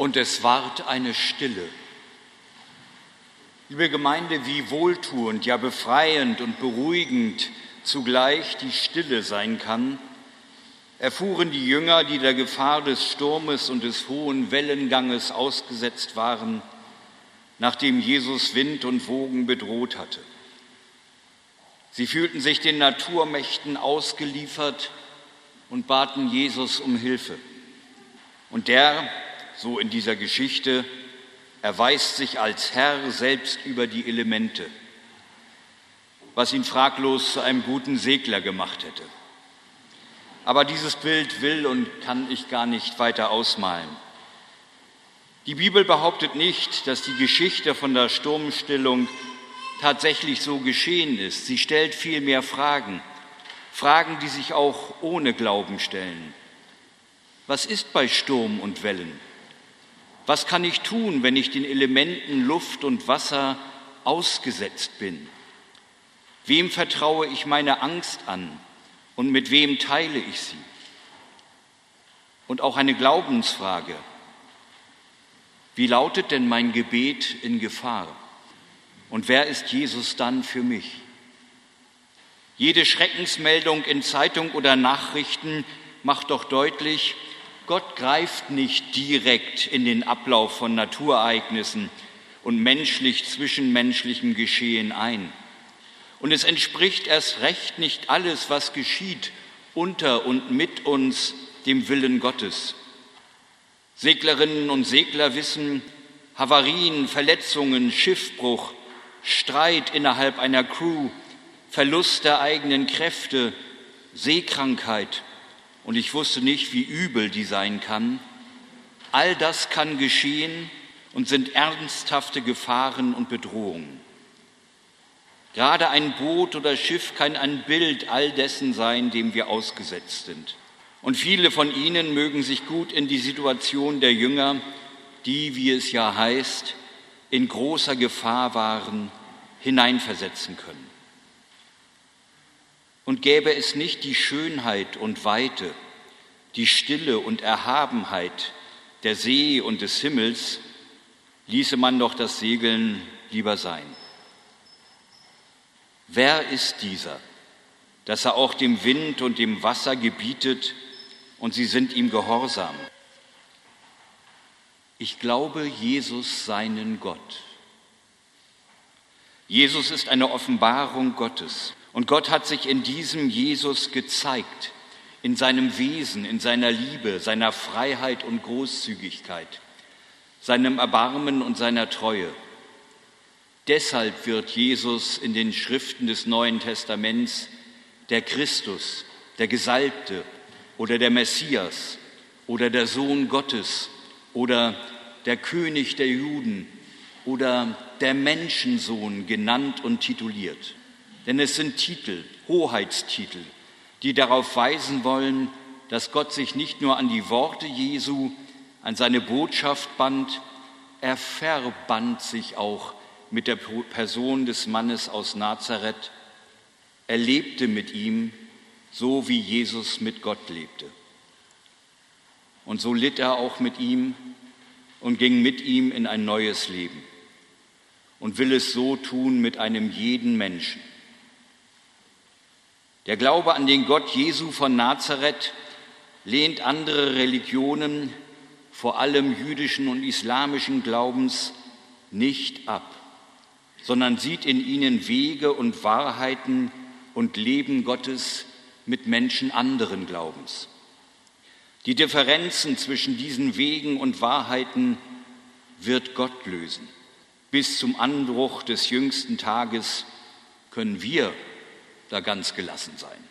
und es ward eine Stille. Liebe Gemeinde, wie wohltuend, ja befreiend und beruhigend zugleich die Stille sein kann, erfuhren die Jünger, die der Gefahr des Sturmes und des hohen Wellenganges ausgesetzt waren, nachdem Jesus Wind und Wogen bedroht hatte. Sie fühlten sich den Naturmächten ausgeliefert und baten Jesus um Hilfe. Und der, so in dieser Geschichte, erweist sich als Herr selbst über die Elemente, was ihn fraglos zu einem guten Segler gemacht hätte. Aber dieses Bild will und kann ich gar nicht weiter ausmalen. Die Bibel behauptet nicht, dass die Geschichte von der Sturmstillung tatsächlich so geschehen ist. Sie stellt vielmehr Fragen, Fragen, die sich auch ohne Glauben stellen. Was ist bei Sturm und Wellen? Was kann ich tun, wenn ich den Elementen Luft und Wasser ausgesetzt bin? Wem vertraue ich meine Angst an und mit wem teile ich sie? Und auch eine Glaubensfrage. Wie lautet denn mein Gebet in Gefahr? Und wer ist Jesus dann für mich? Jede Schreckensmeldung in Zeitung oder Nachrichten macht doch deutlich, Gott greift nicht direkt in den Ablauf von Naturereignissen und menschlich zwischenmenschlichem Geschehen ein. Und es entspricht erst recht nicht alles, was geschieht, unter und mit uns dem Willen Gottes. Seglerinnen und Segler wissen, Havarien, Verletzungen, Schiffbruch, Streit innerhalb einer Crew, Verlust der eigenen Kräfte, Seekrankheit, und ich wusste nicht, wie übel die sein kann. All das kann geschehen und sind ernsthafte Gefahren und Bedrohungen. Gerade ein Boot oder Schiff kann ein Bild all dessen sein, dem wir ausgesetzt sind. Und viele von Ihnen mögen sich gut in die Situation der Jünger, die, wie es ja heißt, in großer Gefahr waren, hineinversetzen können. Und gäbe es nicht die Schönheit und Weite, die Stille und Erhabenheit der See und des Himmels, ließe man doch das Segeln lieber sein. Wer ist dieser, dass er auch dem Wind und dem Wasser gebietet und sie sind ihm gehorsam? Ich glaube Jesus seinen Gott. Jesus ist eine Offenbarung Gottes. Und Gott hat sich in diesem Jesus gezeigt, in seinem Wesen, in seiner Liebe, seiner Freiheit und Großzügigkeit, seinem Erbarmen und seiner Treue. Deshalb wird Jesus in den Schriften des Neuen Testaments der Christus, der Gesalbte oder der Messias oder der Sohn Gottes oder der König der Juden oder der Menschensohn genannt und tituliert. Denn es sind Titel, Hoheitstitel, die darauf weisen wollen, dass Gott sich nicht nur an die Worte Jesu, an seine Botschaft band, er verband sich auch mit der Person des Mannes aus Nazareth. Er lebte mit ihm, so wie Jesus mit Gott lebte. Und so litt er auch mit ihm und ging mit ihm in ein neues Leben und will es so tun mit einem jeden Menschen. Der Glaube an den Gott Jesu von Nazareth lehnt andere Religionen, vor allem jüdischen und islamischen Glaubens, nicht ab, sondern sieht in ihnen Wege und Wahrheiten und Leben Gottes mit Menschen anderen Glaubens. Die Differenzen zwischen diesen Wegen und Wahrheiten wird Gott lösen. Bis zum Anbruch des jüngsten Tages können wir da ganz gelassen sein.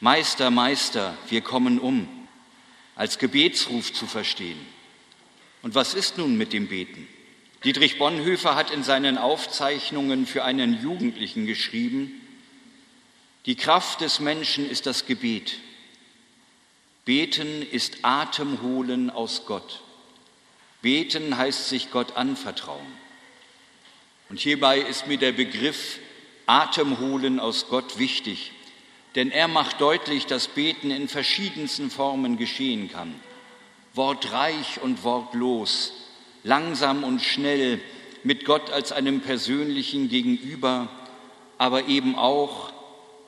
Meister, Meister, wir kommen um, als Gebetsruf zu verstehen. Und was ist nun mit dem Beten? Dietrich Bonhoeffer hat in seinen Aufzeichnungen für einen Jugendlichen geschrieben, die Kraft des Menschen ist das Gebet. Beten ist Atemholen aus Gott. Beten heißt sich Gott anvertrauen. Und hierbei ist mir der Begriff Atemholen aus Gott wichtig, denn er macht deutlich, dass Beten in verschiedensten Formen geschehen kann. wortreich und wortlos, langsam und schnell, mit Gott als einem persönlichen Gegenüber, aber eben auch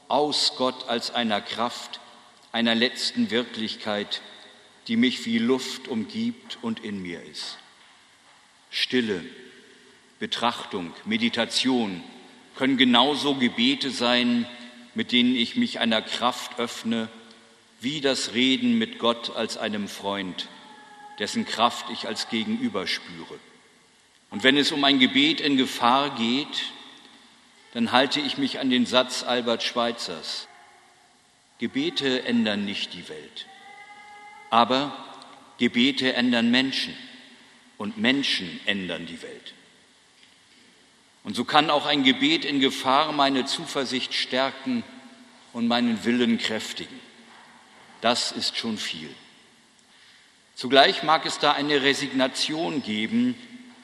aus Gott als einer Kraft, einer letzten Wirklichkeit, die mich wie Luft umgibt und in mir ist. Stille, Betrachtung, Meditation können genauso Gebete sein, mit denen ich mich einer Kraft öffne, wie das Reden mit Gott als einem Freund, dessen Kraft ich als Gegenüber spüre. Und wenn es um ein Gebet in Gefahr geht, dann halte ich mich an den Satz Albert Schweitzers. Gebete ändern nicht die Welt, aber Gebete ändern Menschen und Menschen ändern die Welt. Und so kann auch ein Gebet in Gefahr meine Zuversicht stärken und meinen Willen kräftigen. Das ist schon viel. Zugleich mag es da eine Resignation geben,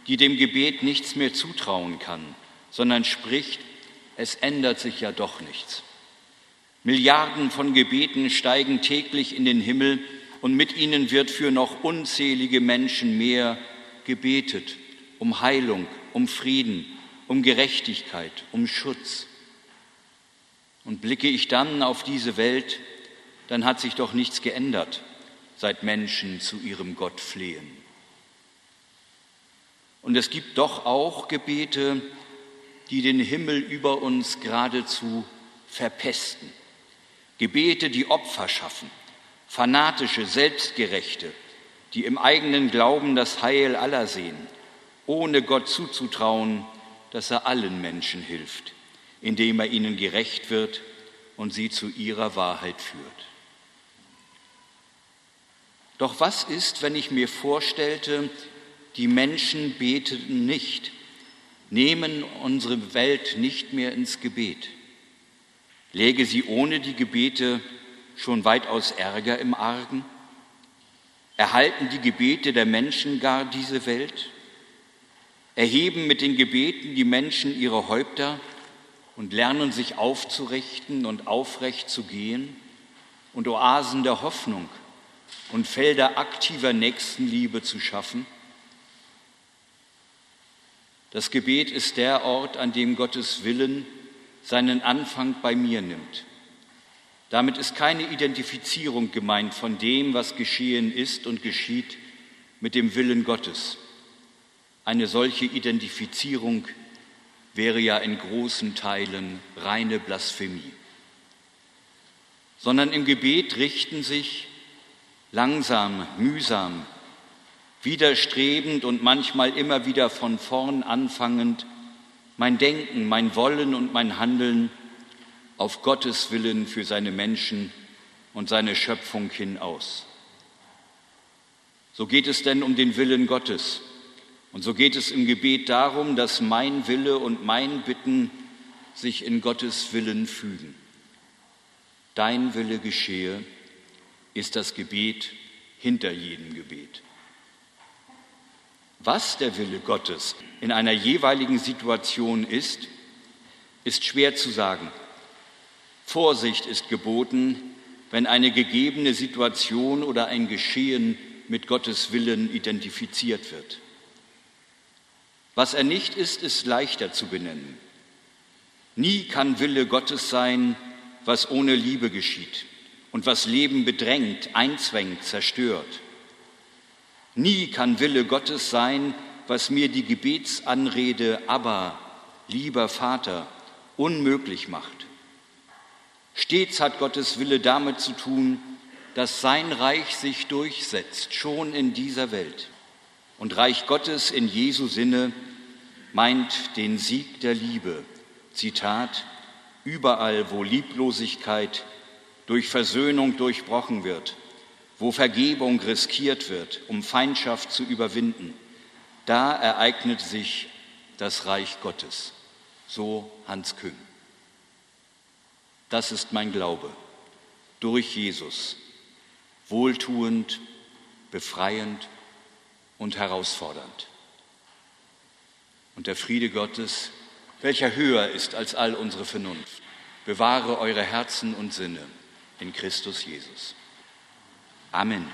die dem Gebet nichts mehr zutrauen kann, sondern spricht, es ändert sich ja doch nichts. Milliarden von Gebeten steigen täglich in den Himmel und mit ihnen wird für noch unzählige Menschen mehr gebetet, um Heilung, um Frieden, um Gerechtigkeit, um Schutz. Und blicke ich dann auf diese Welt, dann hat sich doch nichts geändert, seit Menschen zu ihrem Gott flehen. Und es gibt doch auch Gebete, die den Himmel über uns geradezu verpesten. Gebete, die Opfer schaffen, fanatische, selbstgerechte, die im eigenen Glauben das Heil aller sehen, ohne Gott zuzutrauen, dass er allen Menschen hilft, indem er ihnen gerecht wird und sie zu ihrer Wahrheit führt. Doch was ist, wenn ich mir vorstellte, die Menschen beteten nicht, nehmen unsere Welt nicht mehr ins Gebet. Läge sie ohne die Gebete schon weitaus Ärger im Argen? Erhalten die Gebete der Menschen gar diese Welt? Erheben mit den Gebeten die Menschen ihre Häupter und lernen sich aufzurichten und aufrecht zu gehen und Oasen der Hoffnung und Felder aktiver Nächstenliebe zu schaffen? Das Gebet ist der Ort, an dem Gottes Willen seinen Anfang bei mir nimmt. Damit ist keine Identifizierung gemeint von dem, was geschehen ist und geschieht, mit dem Willen Gottes. Eine solche Identifizierung wäre ja in großen Teilen reine Blasphemie. Sondern im Gebet richten sich langsam, mühsam, widerstrebend und manchmal immer wieder von vorn anfangend, mein Denken, mein Wollen und mein Handeln auf Gottes Willen für seine Menschen und seine Schöpfung hinaus. So geht es denn um den Willen Gottes. Und so geht es im Gebet darum, dass mein Wille und mein Bitten sich in Gottes Willen fügen. Dein Wille geschehe, ist das Gebet hinter jedem Gebet. Was der Wille Gottes in einer jeweiligen Situation ist, ist schwer zu sagen. Vorsicht ist geboten, wenn eine gegebene Situation oder ein Geschehen mit Gottes Willen identifiziert wird. Was er nicht ist, ist leichter zu benennen. Nie kann Wille Gottes sein, was ohne Liebe geschieht und was Leben bedrängt, einzwängt, zerstört. Nie kann Wille Gottes sein, was mir die Gebetsanrede aber, lieber Vater, unmöglich macht. Stets hat Gottes Wille damit zu tun, dass sein Reich sich durchsetzt, schon in dieser Welt. Und Reich Gottes in Jesu Sinne meint den Sieg der Liebe. Zitat, überall, wo Lieblosigkeit durch Versöhnung durchbrochen wird, wo Vergebung riskiert wird, um Feindschaft zu überwinden, da ereignet sich das Reich Gottes. So Hans Küng. Das ist mein Glaube. Durch Jesus. Wohltuend, befreiend und herausfordernd. Und der Friede Gottes, welcher höher ist als all unsere Vernunft, bewahre eure Herzen und Sinne in Christus Jesus. Amen.